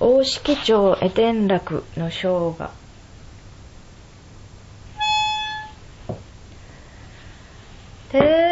大敷町絵天楽の生姜てー。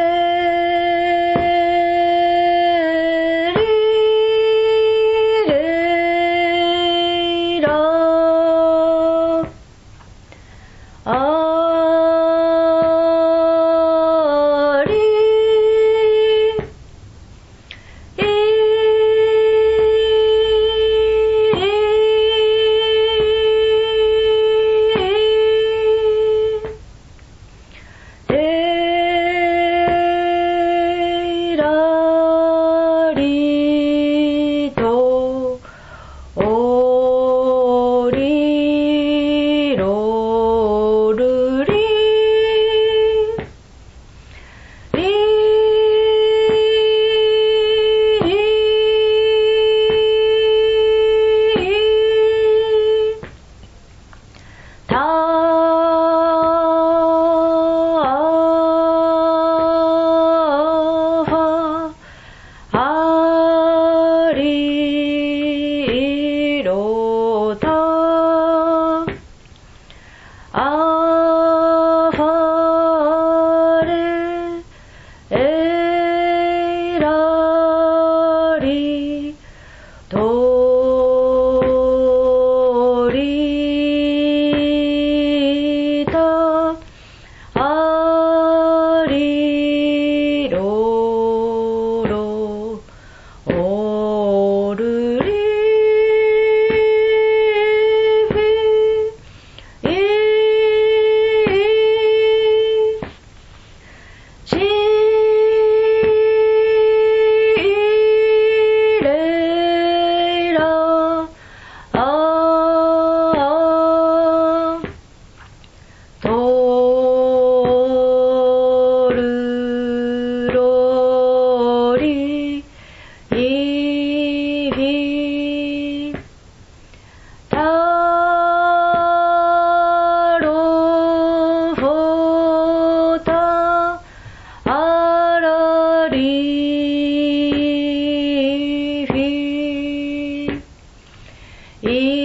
Y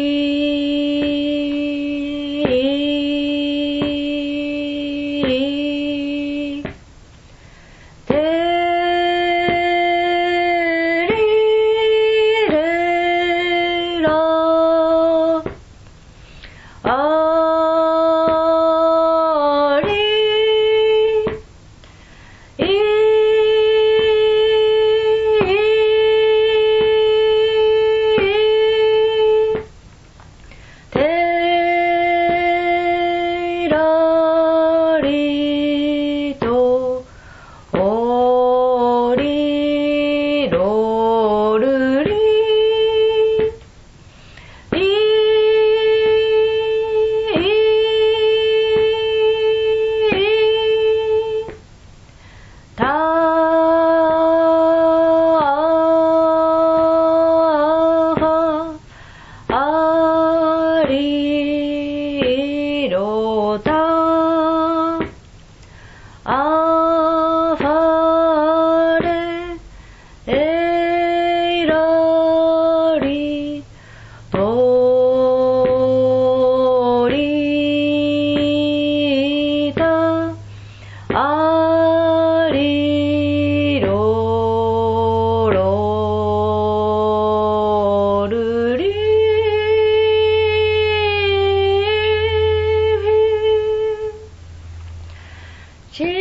走到 Sí,